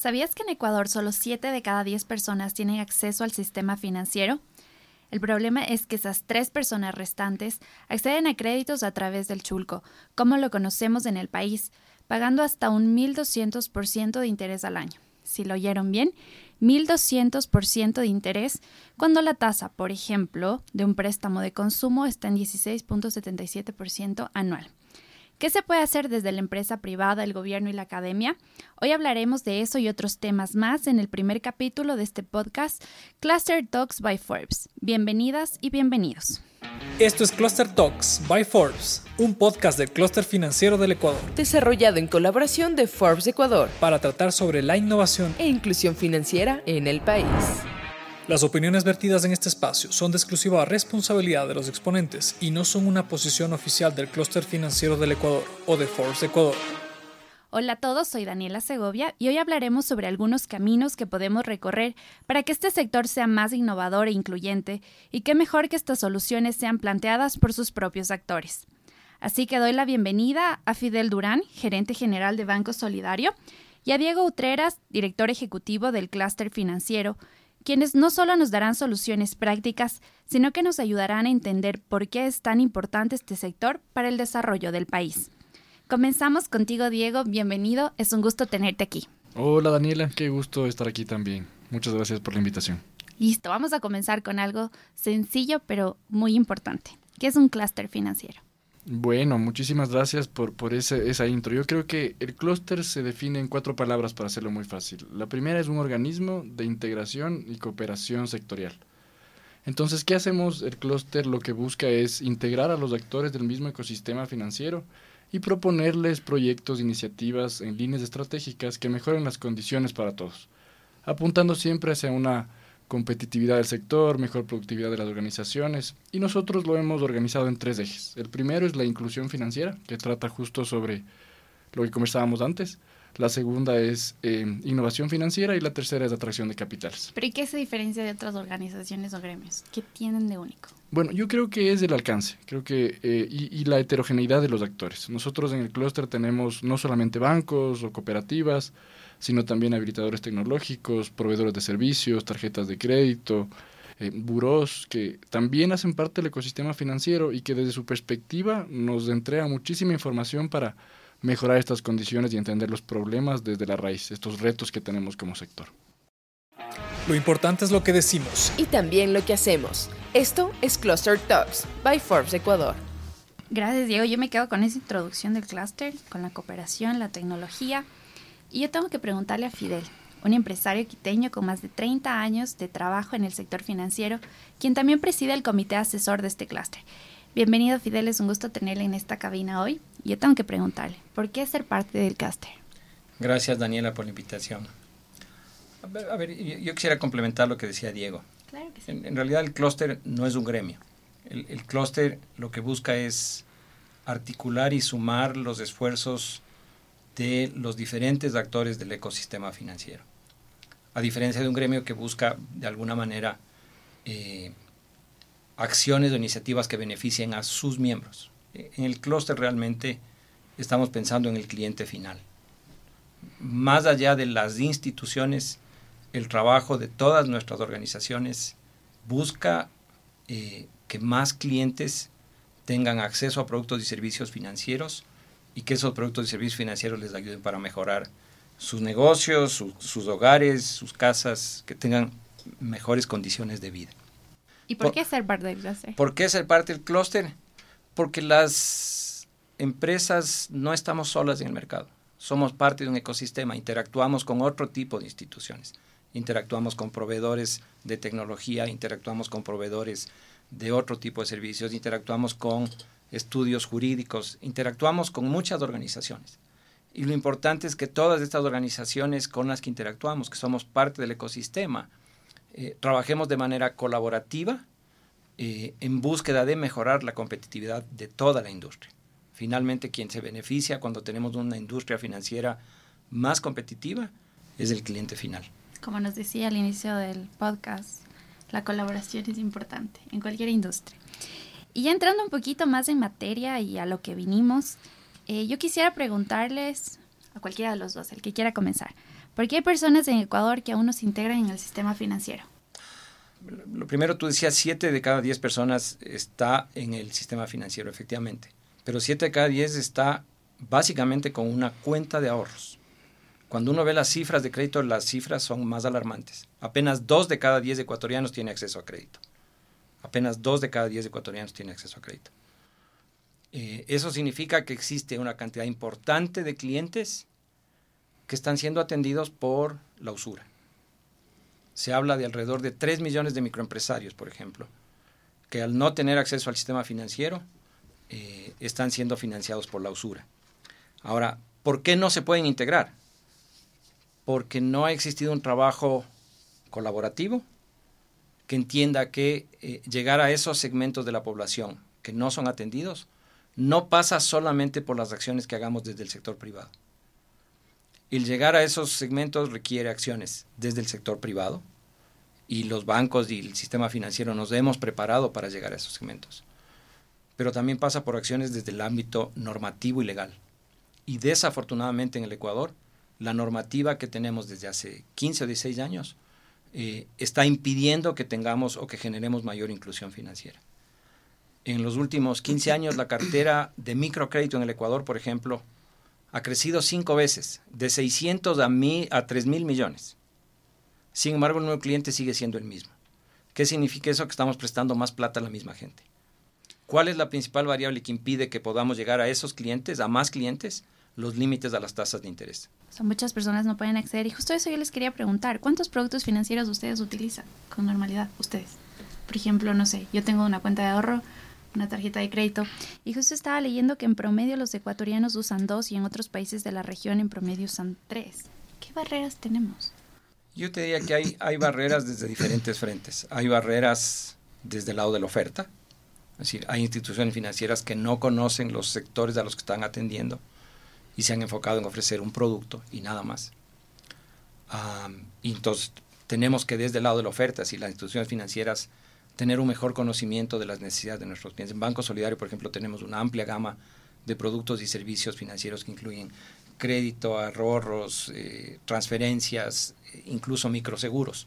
¿Sabías que en Ecuador solo 7 de cada 10 personas tienen acceso al sistema financiero? El problema es que esas tres personas restantes acceden a créditos a través del chulco, como lo conocemos en el país, pagando hasta un 1.200% de interés al año. Si lo oyeron bien, 1.200% de interés cuando la tasa, por ejemplo, de un préstamo de consumo está en 16.77% anual. ¿Qué se puede hacer desde la empresa privada, el gobierno y la academia? Hoy hablaremos de eso y otros temas más en el primer capítulo de este podcast, Cluster Talks by Forbes. Bienvenidas y bienvenidos. Esto es Cluster Talks by Forbes, un podcast del clúster financiero del Ecuador. Desarrollado en colaboración de Forbes Ecuador. Para tratar sobre la innovación e inclusión financiera en el país. Las opiniones vertidas en este espacio son de exclusiva responsabilidad de los exponentes y no son una posición oficial del clúster financiero del Ecuador o de Forbes Ecuador. Hola a todos, soy Daniela Segovia y hoy hablaremos sobre algunos caminos que podemos recorrer para que este sector sea más innovador e incluyente y qué mejor que estas soluciones sean planteadas por sus propios actores. Así que doy la bienvenida a Fidel Durán, gerente general de Banco Solidario, y a Diego Utreras, director ejecutivo del clúster financiero, quienes no solo nos darán soluciones prácticas, sino que nos ayudarán a entender por qué es tan importante este sector para el desarrollo del país. Comenzamos contigo, Diego. Bienvenido. Es un gusto tenerte aquí. Hola, Daniela. Qué gusto estar aquí también. Muchas gracias por la invitación. Listo. Vamos a comenzar con algo sencillo, pero muy importante. ¿Qué es un clúster financiero? Bueno, muchísimas gracias por, por ese, esa intro. Yo creo que el clúster se define en cuatro palabras para hacerlo muy fácil. La primera es un organismo de integración y cooperación sectorial. Entonces, ¿qué hacemos? El clúster lo que busca es integrar a los actores del mismo ecosistema financiero y proponerles proyectos, iniciativas en líneas estratégicas que mejoren las condiciones para todos, apuntando siempre hacia una competitividad del sector, mejor productividad de las organizaciones. Y nosotros lo hemos organizado en tres ejes. El primero es la inclusión financiera, que trata justo sobre lo que conversábamos antes. La segunda es eh, innovación financiera y la tercera es atracción de capitales. ¿Pero y qué se diferencia de otras organizaciones o gremios? ¿Qué tienen de único? Bueno, yo creo que es el alcance, creo que eh, y, y, la heterogeneidad de los actores. Nosotros en el clúster tenemos no solamente bancos o cooperativas, sino también habilitadores tecnológicos, proveedores de servicios, tarjetas de crédito, eh, buros que también hacen parte del ecosistema financiero y que desde su perspectiva nos entrega muchísima información para mejorar estas condiciones y entender los problemas desde la raíz, estos retos que tenemos como sector. Lo importante es lo que decimos. Y también lo que hacemos. Esto es Cluster Talks by Forbes Ecuador. Gracias, Diego. Yo me quedo con esa introducción del clúster, con la cooperación, la tecnología y yo tengo que preguntarle a Fidel, un empresario quiteño con más de 30 años de trabajo en el sector financiero, quien también preside el comité asesor de este clúster. Bienvenido Fidel, es un gusto tenerle en esta cabina hoy. Yo tengo que preguntarle, ¿por qué ser parte del clúster? Gracias Daniela por la invitación. A ver, a ver yo, quisiera complementar lo que decía Diego. Claro que sí. En, en realidad el clúster no es un gremio. El, el clúster lo que busca es articular y sumar los esfuerzos de los diferentes actores del ecosistema financiero. A diferencia de un gremio que busca de alguna manera eh, acciones o iniciativas que beneficien a sus miembros. En el clúster realmente estamos pensando en el cliente final. Más allá de las instituciones, el trabajo de todas nuestras organizaciones busca eh, que más clientes tengan acceso a productos y servicios financieros y que esos productos y servicios financieros les ayuden para mejorar sus negocios, su, sus hogares, sus casas, que tengan mejores condiciones de vida. ¿Y por, por qué ser parte del clúster? ¿Por qué ser parte del clúster? Porque las empresas no estamos solas en el mercado. Somos parte de un ecosistema, interactuamos con otro tipo de instituciones. Interactuamos con proveedores de tecnología, interactuamos con proveedores de otro tipo de servicios, interactuamos con estudios jurídicos, interactuamos con muchas organizaciones. Y lo importante es que todas estas organizaciones con las que interactuamos, que somos parte del ecosistema, eh, trabajemos de manera colaborativa eh, en búsqueda de mejorar la competitividad de toda la industria. Finalmente, quien se beneficia cuando tenemos una industria financiera más competitiva es el cliente final. Como nos decía al inicio del podcast, la colaboración es importante en cualquier industria. Y ya entrando un poquito más en materia y a lo que vinimos, eh, yo quisiera preguntarles a cualquiera de los dos, el que quiera comenzar, ¿Por qué hay personas en Ecuador que aún no se integran en el sistema financiero? Lo primero, tú decías, 7 de cada 10 personas está en el sistema financiero, efectivamente. Pero 7 de cada 10 está básicamente con una cuenta de ahorros. Cuando uno ve las cifras de crédito, las cifras son más alarmantes. Apenas 2 de cada 10 ecuatorianos tiene acceso a crédito. Apenas 2 de cada 10 ecuatorianos tiene acceso a crédito. Eh, eso significa que existe una cantidad importante de clientes que están siendo atendidos por la usura. Se habla de alrededor de 3 millones de microempresarios, por ejemplo, que al no tener acceso al sistema financiero eh, están siendo financiados por la usura. Ahora, ¿por qué no se pueden integrar? Porque no ha existido un trabajo colaborativo que entienda que eh, llegar a esos segmentos de la población que no son atendidos no pasa solamente por las acciones que hagamos desde el sector privado. El llegar a esos segmentos requiere acciones desde el sector privado y los bancos y el sistema financiero nos hemos preparado para llegar a esos segmentos. Pero también pasa por acciones desde el ámbito normativo y legal. Y desafortunadamente en el Ecuador, la normativa que tenemos desde hace 15 o 16 años eh, está impidiendo que tengamos o que generemos mayor inclusión financiera. En los últimos 15 años, la cartera de microcrédito en el Ecuador, por ejemplo, ha crecido cinco veces, de 600 a, a 3 mil millones. Sin embargo, el nuevo cliente sigue siendo el mismo. ¿Qué significa eso? Que estamos prestando más plata a la misma gente. ¿Cuál es la principal variable que impide que podamos llegar a esos clientes, a más clientes? Los límites a las tasas de interés. Son muchas personas no pueden acceder y justo eso yo les quería preguntar. ¿Cuántos productos financieros ustedes utilizan con normalidad? Ustedes. Por ejemplo, no sé, yo tengo una cuenta de ahorro, una tarjeta de crédito. Y justo estaba leyendo que en promedio los ecuatorianos usan dos y en otros países de la región en promedio usan tres. ¿Qué barreras tenemos? Yo te diría que hay, hay barreras desde diferentes frentes. Hay barreras desde el lado de la oferta. Es decir, hay instituciones financieras que no conocen los sectores a los que están atendiendo y se han enfocado en ofrecer un producto y nada más. y entonces tenemos que desde el lado de la oferta, si las instituciones financieras tener un mejor conocimiento de las necesidades de nuestros clientes. En Banco Solidario, por ejemplo, tenemos una amplia gama de productos y servicios financieros que incluyen crédito, ahorros, eh, transferencias, eh, incluso microseguros.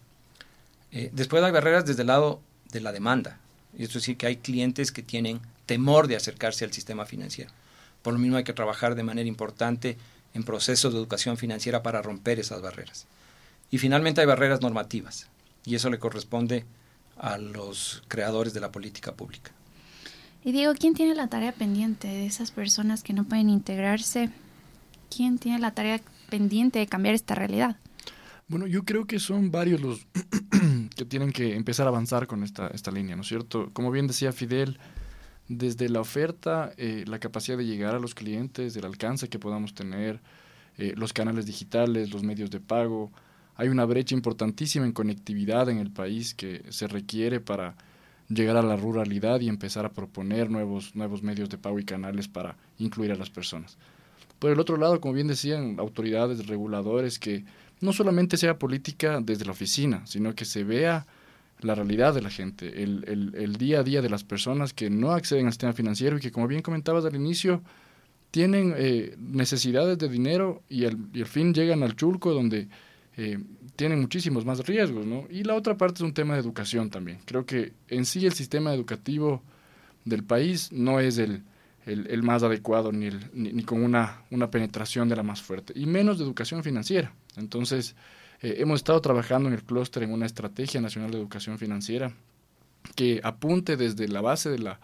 Eh, después hay barreras desde el lado de la demanda. Esto es decir, que hay clientes que tienen temor de acercarse al sistema financiero. Por lo mismo hay que trabajar de manera importante en procesos de educación financiera para romper esas barreras. Y finalmente hay barreras normativas. Y eso le corresponde a los creadores de la política pública. Y digo, ¿quién tiene la tarea pendiente de esas personas que no pueden integrarse? ¿Quién tiene la tarea pendiente de cambiar esta realidad? Bueno, yo creo que son varios los que tienen que empezar a avanzar con esta, esta línea, ¿no es cierto? Como bien decía Fidel, desde la oferta, eh, la capacidad de llegar a los clientes, el alcance que podamos tener, eh, los canales digitales, los medios de pago, hay una brecha importantísima en conectividad en el país que se requiere para llegar a la ruralidad y empezar a proponer nuevos, nuevos medios de pago y canales para incluir a las personas. Por el otro lado, como bien decían, autoridades, reguladores, que no solamente sea política desde la oficina, sino que se vea la realidad de la gente, el, día a día de las personas que no acceden al sistema financiero y que, como bien comentabas al inicio, tienen eh, necesidades de dinero y al, y al fin llegan al chulco donde eh, tienen muchísimos más riesgos, ¿no? Y la otra parte es un tema de educación también. Creo que en sí el sistema educativo del país no es el, el, más adecuado ni, el, ni, con una, una penetración de la más fuerte, y menos de educación financiera. Entonces, eh, hemos estado trabajando en el clúster en una estrategia nacional de educación financiera que apunte desde la base de la,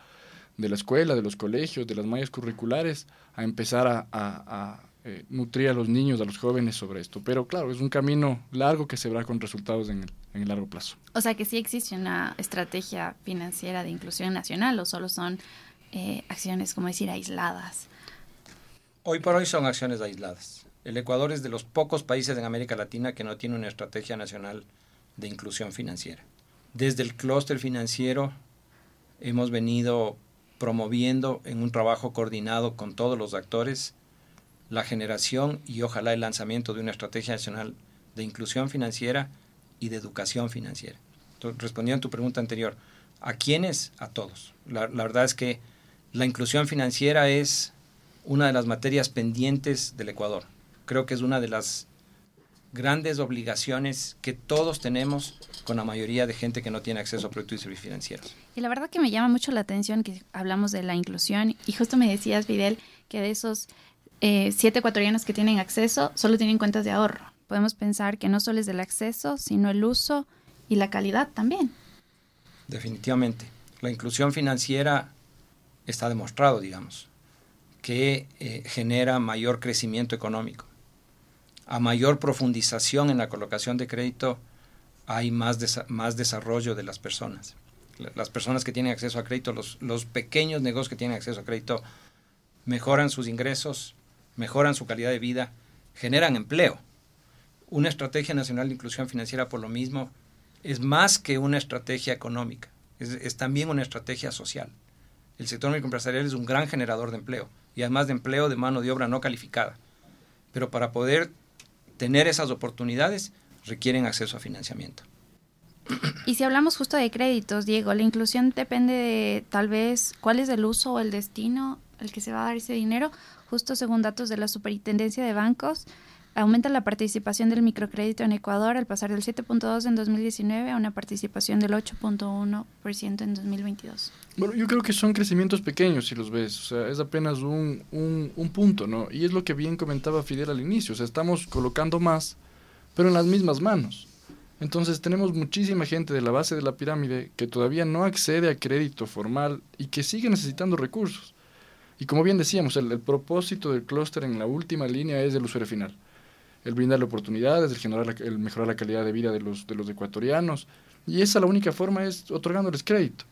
de la escuela, de los colegios, de las mallas curriculares, a empezar a eh, nutrir a los niños, a los jóvenes sobre esto. Pero claro, es un camino largo que se verá con resultados en el, en el largo plazo. O sea que sí existe una estrategia financiera de inclusión nacional o solo son eh, acciones, como decir, aisladas. Hoy por hoy son acciones aisladas. El Ecuador es de los pocos países en América Latina que no tiene una estrategia nacional de inclusión financiera. Desde el clúster financiero hemos venido promoviendo en un trabajo coordinado con todos los actores la generación y ojalá el lanzamiento de una estrategia nacional de inclusión financiera y de educación financiera. respondiendo a tu pregunta anterior, ¿a quiénes? A todos. La, la verdad es que la inclusión financiera es una de las materias pendientes del Ecuador. Creo que es una de las grandes obligaciones que todos tenemos con la mayoría de gente que no tiene acceso a productos y servicios financieros. Y la verdad que me llama mucho la atención que hablamos de la inclusión y justo me decías, Fidel, que de esos eh, siete ecuatorianos que tienen acceso solo tienen cuentas de ahorro. Podemos pensar que no solo es el acceso, sino el uso y la calidad también. Definitivamente. La inclusión financiera está demostrado, digamos, que eh, genera mayor crecimiento económico. A mayor profundización en la colocación de crédito, hay más, más desarrollo de las personas. Las personas que tienen acceso a crédito, los, los pequeños negocios que tienen acceso a crédito, mejoran sus ingresos, mejoran su calidad de vida, generan empleo. Una estrategia nacional de inclusión financiera, por lo mismo, es más que una estrategia económica, es, también una estrategia social. El sector microempresarial es un gran generador de empleo y además de empleo de mano de obra no calificada. Pero para poder tener esas oportunidades requieren acceso a financiamiento. Y si hablamos justo de créditos, Diego, la inclusión depende de tal vez cuál es el uso o el destino al que se va a dar ese dinero Justo según datos de la Superintendencia de Bancos, aumenta la participación del microcrédito en Ecuador al pasar del 7.2 en 2019 a una participación del 8.1% en 2022. Bueno, yo creo que son crecimientos pequeños si los ves, o sea, es apenas un, un, un punto, ¿no? Y es lo que bien comentaba Fidel al inicio, o sea, estamos colocando más, pero en las mismas manos. Entonces tenemos muchísima gente de la base de la pirámide que todavía no accede a crédito formal y que sigue necesitando recursos. Y como bien decíamos, el, propósito del clúster en la última línea es el usuario final. El brindarle oportunidades, el, generar el mejorar la calidad de vida de los, de los ecuatorianos. Y esa la única forma es otorgándoles crédito.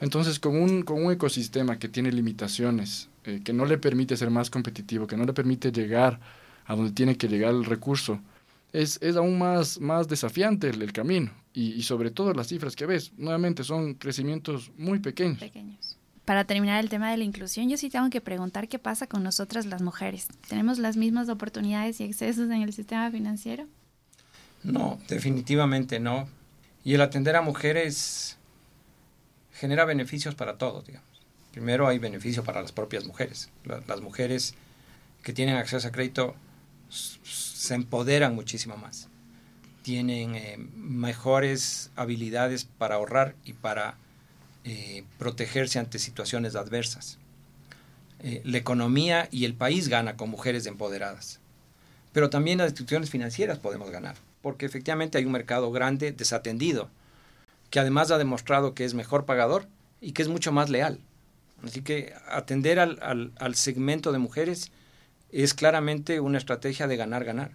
Entonces, con un, con un ecosistema que tiene limitaciones, eh, que no le permite ser más competitivo, que no le permite llegar a donde tiene que llegar el recurso, es, es aún más, más desafiante el, camino. Y, y, sobre todo las cifras que ves, nuevamente son crecimientos muy pequeños. Pequeños para terminar el tema de la inclusión, yo sí tengo que preguntar qué pasa con nosotras las mujeres. ¿Tenemos las mismas oportunidades y accesos en el sistema financiero? No, definitivamente no. Y el atender a mujeres genera beneficios para todos, digamos. Primero hay beneficio para las propias mujeres. Las mujeres que tienen acceso a crédito se empoderan muchísimo más. Tienen eh, mejores habilidades para ahorrar y para eh, protegerse ante situaciones adversas. Eh, la economía y el país gana con mujeres empoderadas. Pero también las instituciones financieras podemos ganar, porque efectivamente hay un mercado grande desatendido, que además ha demostrado que es mejor pagador y que es mucho más leal. Así que atender al, al, segmento de mujeres es claramente una estrategia de ganar-ganar.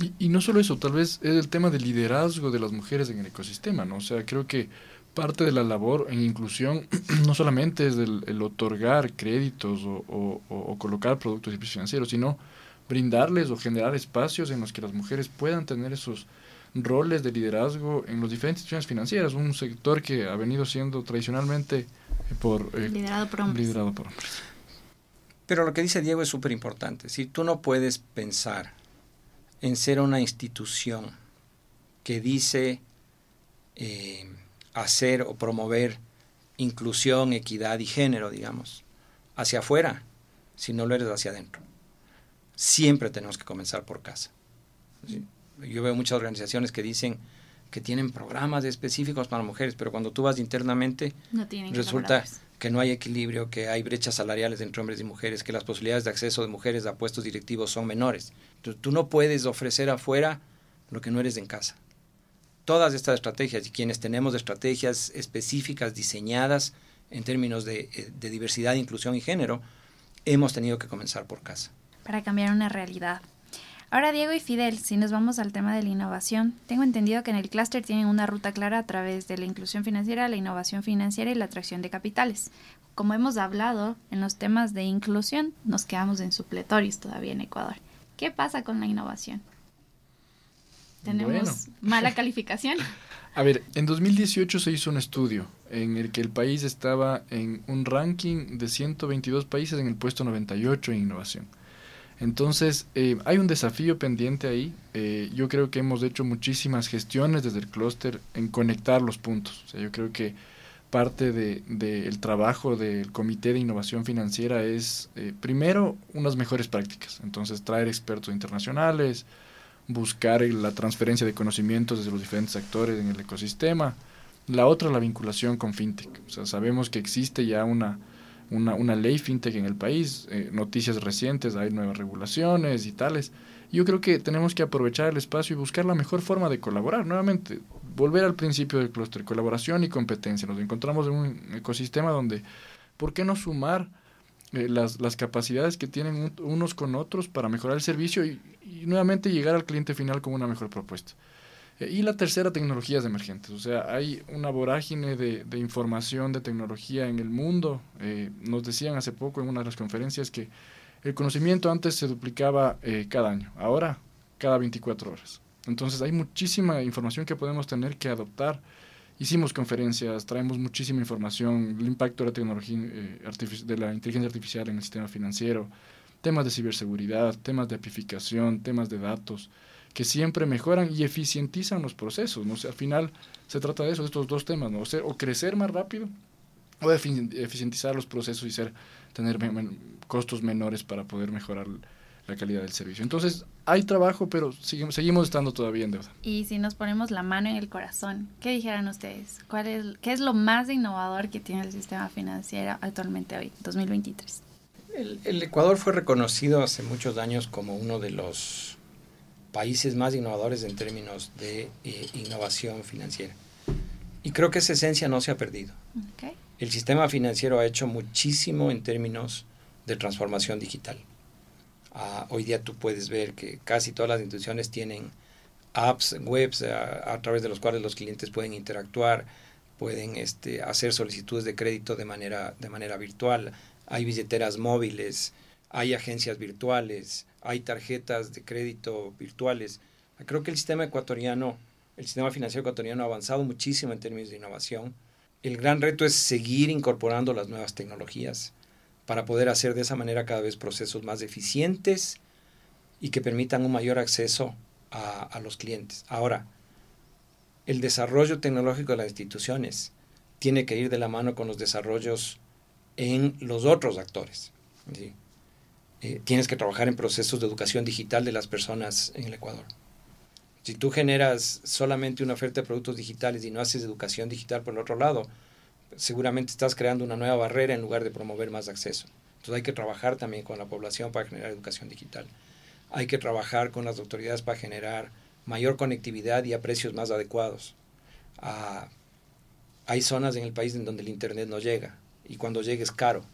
Y, y, no solo eso, tal vez es el tema del liderazgo de las mujeres en el ecosistema, ¿no? O sea, creo que parte de la labor en inclusión no solamente es el, otorgar créditos o, colocar productos financieros, sino brindarles o generar espacios en los que las mujeres puedan tener esos roles de liderazgo en las diferentes instituciones financieras, un sector que ha venido siendo tradicionalmente por, eh, liderado, por hombres. Pero lo que dice Diego es súper importante. Si tú no puedes pensar en ser una institución que dice eh, hacer o promover inclusión, equidad y género, digamos, hacia afuera, si no lo eres hacia adentro. Siempre tenemos que comenzar por casa. Yo veo muchas organizaciones que dicen que tienen programas específicos para mujeres, pero cuando tú vas internamente, resulta que no hay equilibrio, que hay brechas salariales entre hombres y mujeres, que las posibilidades de acceso de mujeres a puestos directivos son menores. Entonces, tú no puedes ofrecer afuera lo que no eres en casa todas estas estrategias y quienes tenemos estrategias específicas diseñadas en términos de, eh, de, diversidad, inclusión y género, hemos tenido que comenzar por casa. Para cambiar una realidad. Ahora, Diego y Fidel, si nos vamos al tema de la innovación, tengo entendido que en el clúster tienen una ruta clara a través de la inclusión financiera, la innovación financiera y la atracción de capitales. Como hemos hablado en los temas de inclusión, nos quedamos en supletorios todavía en Ecuador. ¿Qué pasa con la innovación? Tenemos mala calificación. A ver, en 2018 se hizo un estudio en el que el país estaba en un ranking de 122 países en el puesto 98 en innovación. Entonces, eh, hay un desafío pendiente ahí. Eh, yo creo que hemos hecho muchísimas gestiones desde el clúster en conectar los puntos. O sea, yo creo que parte del de, trabajo del Comité de Innovación Financiera es, eh, primero, unas mejores prácticas. Entonces, traer expertos internacionales, buscar la transferencia de conocimientos desde los diferentes actores en el ecosistema. La otra, la vinculación con FinTech. Sabemos que existe ya una, una, una ley FinTech en el país, eh, noticias recientes, hay nuevas regulaciones y tales. Yo creo que tenemos que aprovechar el espacio y buscar la mejor forma de colaborar. Nuevamente, volver al principio del clúster, colaboración y competencia. Nos encontramos en un ecosistema donde, ¿por qué no sumar eh, las, las, capacidades que tienen unos con otros para mejorar el servicio y, nuevamente llegar al cliente final con una mejor propuesta. Eh, y la tercera, tecnologías emergentes. O sea, hay una vorágine de, de información, de tecnología en el mundo. Eh, nos decían hace poco en una de las conferencias que el conocimiento antes se duplicaba cada año, ahora cada 24 horas. Entonces hay muchísima información que podemos tener que adoptar hicimos conferencias, traemos muchísima información, el impacto de la tecnología, eh, de la inteligencia artificial en el sistema financiero, temas de ciberseguridad, temas de apificación, temas de datos, que siempre mejoran y eficientizan los procesos. ¿no? al final se trata de eso, de estos dos temas, ¿no? o, crecer más rápido o eficientizar los procesos y ser, tener costos menores para poder mejorar la calidad del servicio. Entonces, hay trabajo, pero seguimos, seguimos estando todavía en deuda. Y si nos ponemos la mano en el corazón, ¿qué dijeran ustedes? ¿Cuál es, ¿Qué es lo más innovador que tiene el sistema financiero actualmente hoy, 2023? El, el Ecuador fue reconocido hace muchos años como uno de los países más innovadores en términos de eh, innovación financiera. Y creo que esa esencia no se ha perdido. El sistema financiero ha hecho muchísimo en términos de transformación digital Ah, hoy día tú puedes ver que casi todas las instituciones tienen apps, webs ah, a, través de los cuales los clientes pueden interactuar, pueden este, hacer solicitudes de crédito de manera, de manera virtual, hay billeteras móviles, hay agencias virtuales, hay tarjetas de crédito virtuales. Creo que el sistema ecuatoriano, el sistema financiero ecuatoriano ha avanzado muchísimo en términos de innovación. El gran reto es seguir incorporando las nuevas tecnologías para poder hacer de esa manera cada vez procesos más eficientes y que permitan un mayor acceso a, los clientes. Ahora, el desarrollo tecnológico de las instituciones tiene que ir de la mano con los desarrollos en los otros actores. Eh, tienes que trabajar en procesos de educación digital de las personas en el Ecuador. Si tú generas solamente una oferta de productos digitales y no haces educación digital por el otro lado, seguramente estás creando una nueva barrera en lugar de promover más acceso. Entonces hay que trabajar también con la población para generar educación digital. Hay que trabajar con las autoridades para generar mayor conectividad y a precios más adecuados. Ah, hay zonas en el país en donde el Internet no llega y cuando llega es caro.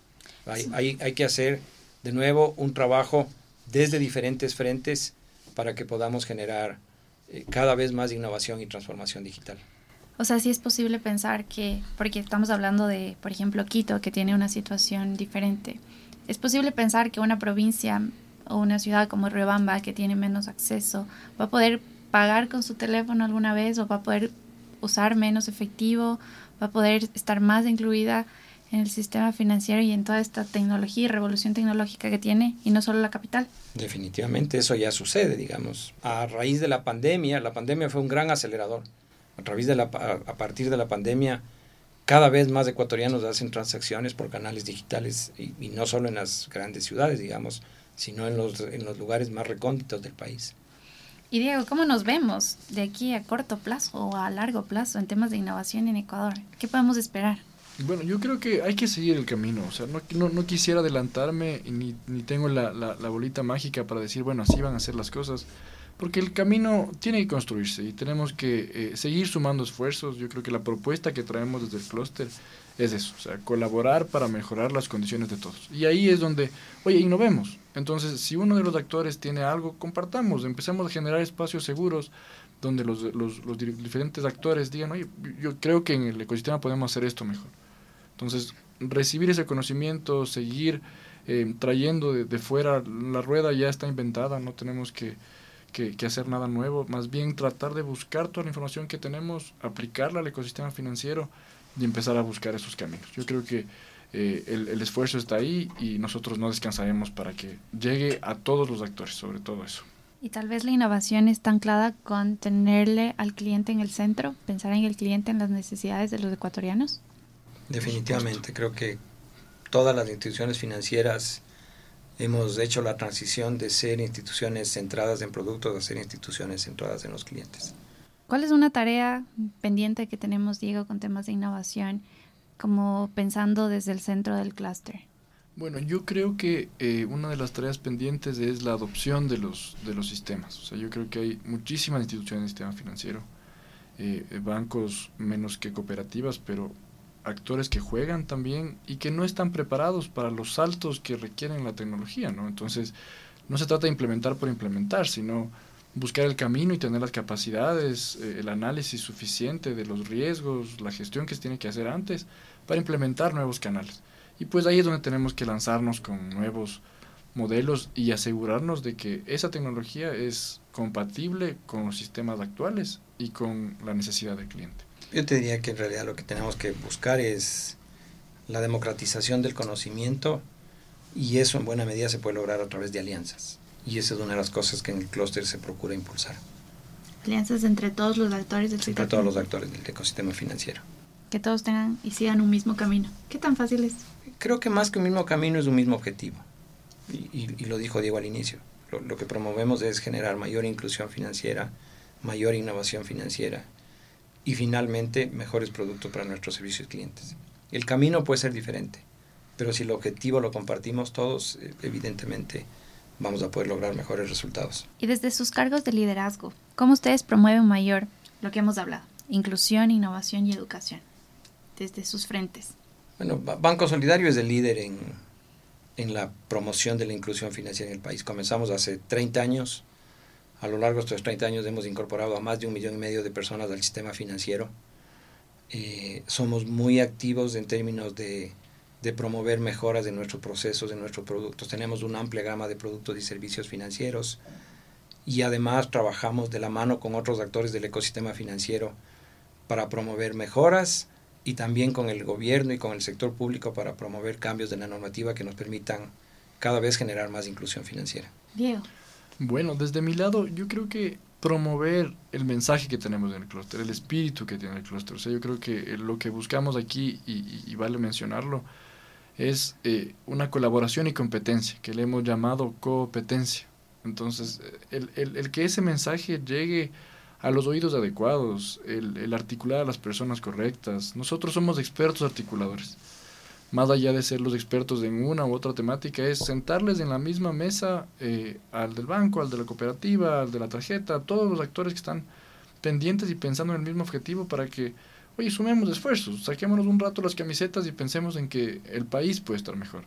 Hay, hay, que hacer de nuevo un trabajo desde diferentes frentes para que podamos generar eh, cada vez más innovación y transformación digital. O sea, sí es posible pensar que, porque estamos hablando de, por ejemplo, Quito, que tiene una situación diferente, es posible pensar que una provincia o una ciudad como Riobamba, que tiene menos acceso, va a poder pagar con su teléfono alguna vez o va a poder usar menos efectivo, va a poder estar más incluida en el sistema financiero y en toda esta tecnología y revolución tecnológica que tiene, y no solo la capital. Definitivamente eso ya sucede, digamos. A raíz de la pandemia, la pandemia fue un gran acelerador a, través de la, a, partir de la pandemia, cada vez más ecuatorianos hacen transacciones por canales digitales y, no solo en las grandes ciudades, digamos, sino en los, en los lugares más recónditos del país. Y Diego, ¿cómo nos vemos de aquí a corto plazo o a largo plazo en temas de innovación en Ecuador? ¿Qué podemos esperar? Bueno, yo creo que hay que seguir el camino. O sea, no, no, no quisiera adelantarme ni, ni tengo la, la, la, bolita mágica para decir, bueno, así van a ser las cosas. Porque el camino tiene que construirse y tenemos que eh, seguir sumando esfuerzos. Yo creo que la propuesta que traemos desde el clúster es eso, o sea, colaborar para mejorar las condiciones de todos. Y ahí es donde, oye, innovemos. Entonces, si uno de los actores tiene algo, compartamos, empecemos a generar espacios seguros donde los, los, diferentes actores digan, oye, yo creo que en el ecosistema podemos hacer esto mejor. Entonces, recibir ese conocimiento, seguir eh, trayendo de, de fuera, la rueda ya está inventada, no tenemos que que, hacer nada nuevo, más bien tratar de buscar toda la información que tenemos, aplicarla al ecosistema financiero y empezar a buscar esos caminos. Yo creo que eh, el, el, esfuerzo está ahí y nosotros no descansaremos para que llegue a todos los actores, sobre todo eso. Y tal vez la innovación está anclada con tenerle al cliente en el centro, pensar en el cliente, en las necesidades de los ecuatorianos. Definitivamente, creo que todas las instituciones financieras hemos hecho la transición de ser instituciones centradas en productos a ser instituciones centradas en los clientes. ¿Cuál es una tarea pendiente que tenemos, Diego, con temas de innovación, como pensando desde el centro del clúster? Bueno, yo creo que eh, una de las tareas pendientes es la adopción de los, de los sistemas. O sea, yo creo que hay muchísimas instituciones en el sistema financiero, eh, bancos menos que cooperativas, pero actores que juegan también y que no están preparados para los saltos que requieren la tecnología, ¿no? Entonces, no se trata de implementar por implementar, sino buscar el camino y tener las capacidades, eh, el análisis suficiente de los riesgos, la gestión que se tiene que hacer antes para implementar nuevos canales. Y pues ahí es donde tenemos que lanzarnos con nuevos modelos y asegurarnos de que esa tecnología es compatible con los sistemas actuales y con la necesidad del cliente. Yo te diría que en realidad lo que tenemos que buscar es la democratización del conocimiento y eso en buena medida se puede lograr a través de alianzas. Y esa es una de las cosas que en el clúster se procura impulsar. Alianzas entre todos los actores del Entre todos los actores del ecosistema financiero. Que todos tengan y sigan un mismo camino. ¿Qué tan fácil es? Creo que más que un mismo camino es un mismo objetivo. Y, y, lo dijo Diego al inicio. Lo, lo, que promovemos es generar mayor inclusión financiera, mayor innovación financiera y finalmente mejores productos para nuestros servicios clientes. El camino puede ser diferente, pero si el objetivo lo compartimos todos, eh, evidentemente vamos a poder lograr mejores resultados. Y desde sus cargos de liderazgo, ¿cómo ustedes promueven mayor lo que hemos hablado? Inclusión, innovación y educación. Desde sus frentes. Bueno, Banco Solidario es el líder en, en la promoción de la inclusión financiera en el país. Comenzamos hace 30 años. A lo largo de estos 30 años hemos incorporado a más de un millón y medio de personas al sistema financiero. Eh, somos muy activos en términos de, de, promover mejoras de nuestros procesos, de nuestros productos. Tenemos una amplia gama de productos y servicios financieros y además trabajamos de la mano con otros actores del ecosistema financiero para promover mejoras y también con el gobierno y con el sector público para promover cambios de la normativa que nos permitan cada vez generar más inclusión financiera. Diego. Bueno, desde mi lado, yo creo que promover el mensaje que tenemos en el clúster, el espíritu que tiene el clúster. O sea, yo creo que lo que buscamos aquí, y, y vale mencionarlo, es eh, una colaboración y competencia, que le hemos llamado competencia. Entonces, el, el, el que ese mensaje llegue a los oídos adecuados, el, el, articular a las personas correctas. Nosotros somos expertos articuladores. Más allá de ser los expertos en una u otra temática, es sentarles en la misma mesa eh, al del banco, al de la cooperativa, al de la tarjeta, todos los actores que están pendientes y pensando en el mismo objetivo para que, oye, sumemos esfuerzos, saquémonos un rato las camisetas y pensemos en que el país puede estar mejor.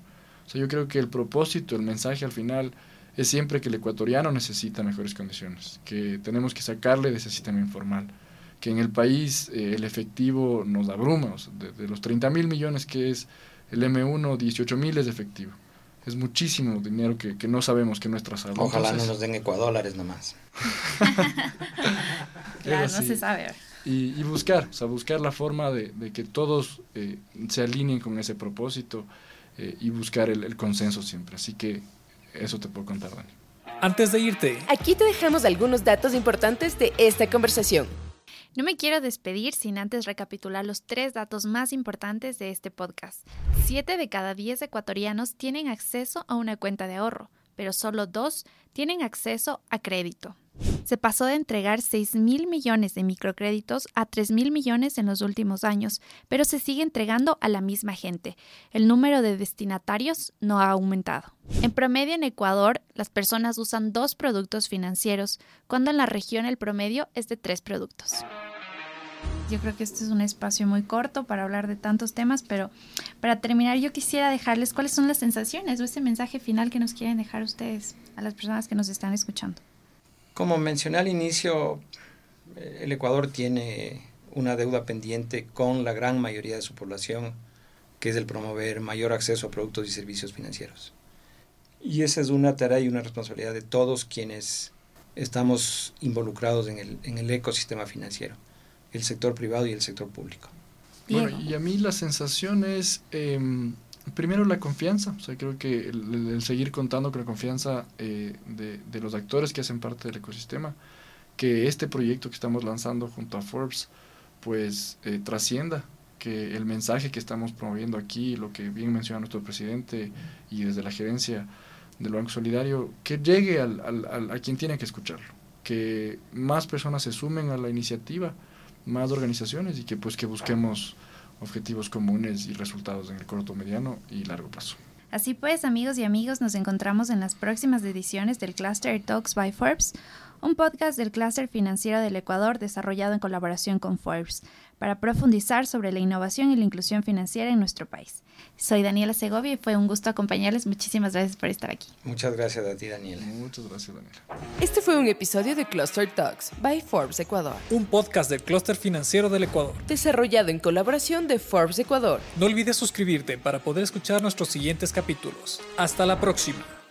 O sea, yo creo que el propósito, el mensaje al final es siempre que el ecuatoriano necesita mejores condiciones, que tenemos que sacarle de ese sistema informal, que en el país eh, el efectivo nos abruma, o sea, de, los 30 mil millones que es el M1, 18 mil es efectivo. Es muchísimo dinero que, que no sabemos que nuestra salud. Ojalá Entonces, no nos den ecuadólares nomás. claro, no se sabe. Y, y, buscar, o sea, buscar la forma de, de que todos eh, se alineen con ese propósito eh, y buscar el, el consenso siempre. Así que eso te puedo contar, Dani. Antes de irte, aquí te dejamos algunos datos importantes de esta conversación. No me quiero despedir sin antes recapitular los tres datos más importantes de este podcast. Siete de cada diez ecuatorianos tienen acceso a una cuenta de ahorro, pero solo dos tienen acceso a crédito. Se pasó de entregar 6 mil millones de microcréditos a 3 mil millones en los últimos años, pero se sigue entregando a la misma gente. El número de destinatarios no ha aumentado. En promedio en Ecuador, las personas usan dos productos financieros, cuando en la región el promedio es de tres productos. Yo creo que este es un espacio muy corto para hablar de tantos temas, pero para terminar yo quisiera dejarles cuáles son las sensaciones o ese mensaje final que nos quieren dejar ustedes a las personas que nos están escuchando. Como mencioné al inicio, el Ecuador tiene una deuda pendiente con la gran mayoría de su población, que es el promover mayor acceso a productos y servicios financieros. Y esa es una tarea y una responsabilidad de todos quienes estamos involucrados en el, en el ecosistema financiero, el sector privado y el sector público. Bueno, y a mí la sensación es, eh, primero la confianza, o sea, creo que el, seguir contando con la confianza eh, de, los actores que hacen parte del ecosistema, que este proyecto que estamos lanzando junto a Forbes, pues eh, trascienda, que el mensaje que estamos promoviendo aquí, lo que bien menciona nuestro presidente y desde la gerencia, del Banco Solidario, que llegue al, a quien tiene que escucharlo, que más personas se sumen a la iniciativa, más organizaciones y que pues que busquemos objetivos comunes y resultados en el corto, mediano y largo plazo. Así pues, amigos y amigos, nos encontramos en las próximas ediciones del Cluster Talks by Forbes, un podcast del Cluster Financiero del Ecuador desarrollado en colaboración con Forbes para profundizar sobre la innovación y la inclusión financiera en nuestro país. Soy Daniela Segovia y fue un gusto acompañarles. Muchísimas gracias por estar aquí. Muchas gracias a ti, Daniela. Muchas gracias, Daniela. Este fue un episodio de Cluster Talks by Forbes Ecuador. Un podcast del Cluster Financiero del Ecuador. Desarrollado en colaboración de Forbes Ecuador. No olvides suscribirte para poder escuchar nuestros siguientes capítulos. Hasta la próxima.